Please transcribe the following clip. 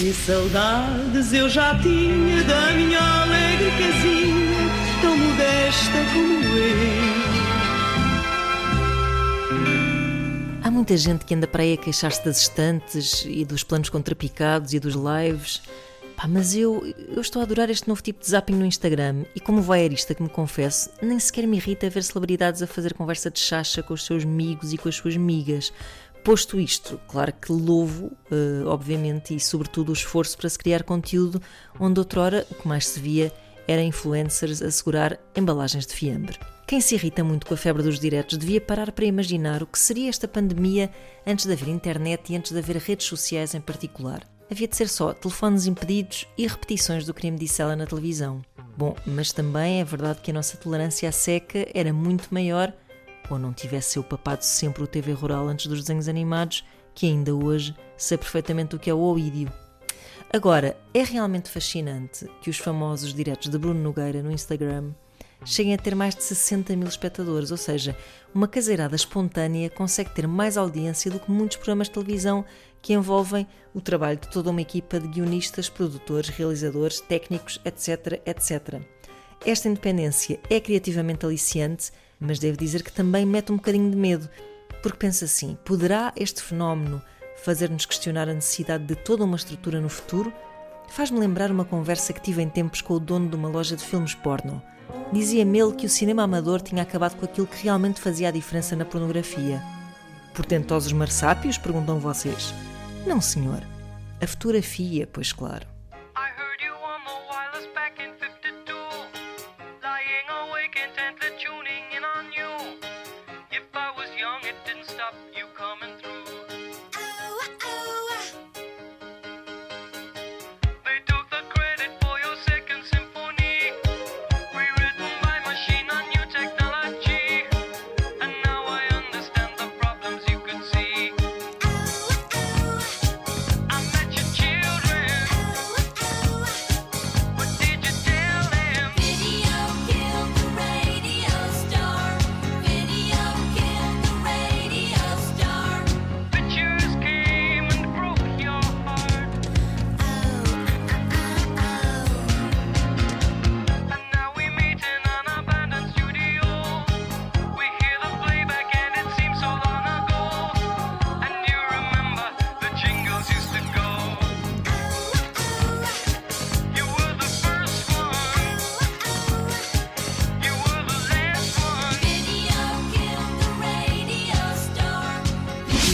Que saudades eu já tinha da minha alegre casinha, tão modesta como eu. Há muita gente que anda para aí a queixar-se das estantes e dos planos contrapicados e dos lives. Pá, mas eu, eu estou a adorar este novo tipo de zapping no Instagram e como voyeurista que me confesso, nem sequer me irrita ver celebridades a fazer conversa de chacha com os seus amigos e com as suas migas. Posto isto, claro que louvo, uh, obviamente, e sobretudo o esforço para se criar conteúdo onde outrora o que mais se via era influencers a segurar embalagens de fiambre. Quem se irrita muito com a febre dos diretos devia parar para imaginar o que seria esta pandemia antes de haver internet e antes de haver redes sociais em particular havia de ser só telefones impedidos e repetições do crime disse ela na televisão. Bom, mas também é verdade que a nossa tolerância à seca era muito maior, ou não tivesse eu papado sempre o TV Rural antes dos desenhos animados, que ainda hoje sei perfeitamente o que é o oídio. Agora, é realmente fascinante que os famosos diretos de Bruno Nogueira no Instagram cheguem a ter mais de 60 mil espectadores, ou seja, uma caseirada espontânea consegue ter mais audiência do que muitos programas de televisão que envolvem o trabalho de toda uma equipa de guionistas, produtores, realizadores, técnicos, etc, etc. Esta independência é criativamente aliciante, mas devo dizer que também mete um bocadinho de medo, porque pensa assim: poderá este fenómeno fazer-nos questionar a necessidade de toda uma estrutura no futuro? Faz-me lembrar uma conversa que tive em tempos com o dono de uma loja de filmes porno. Dizia-me ele que o cinema amador tinha acabado com aquilo que realmente fazia a diferença na pornografia. Portentosos marsápios? perguntam vocês. Não, senhor. A fotografia, pois claro.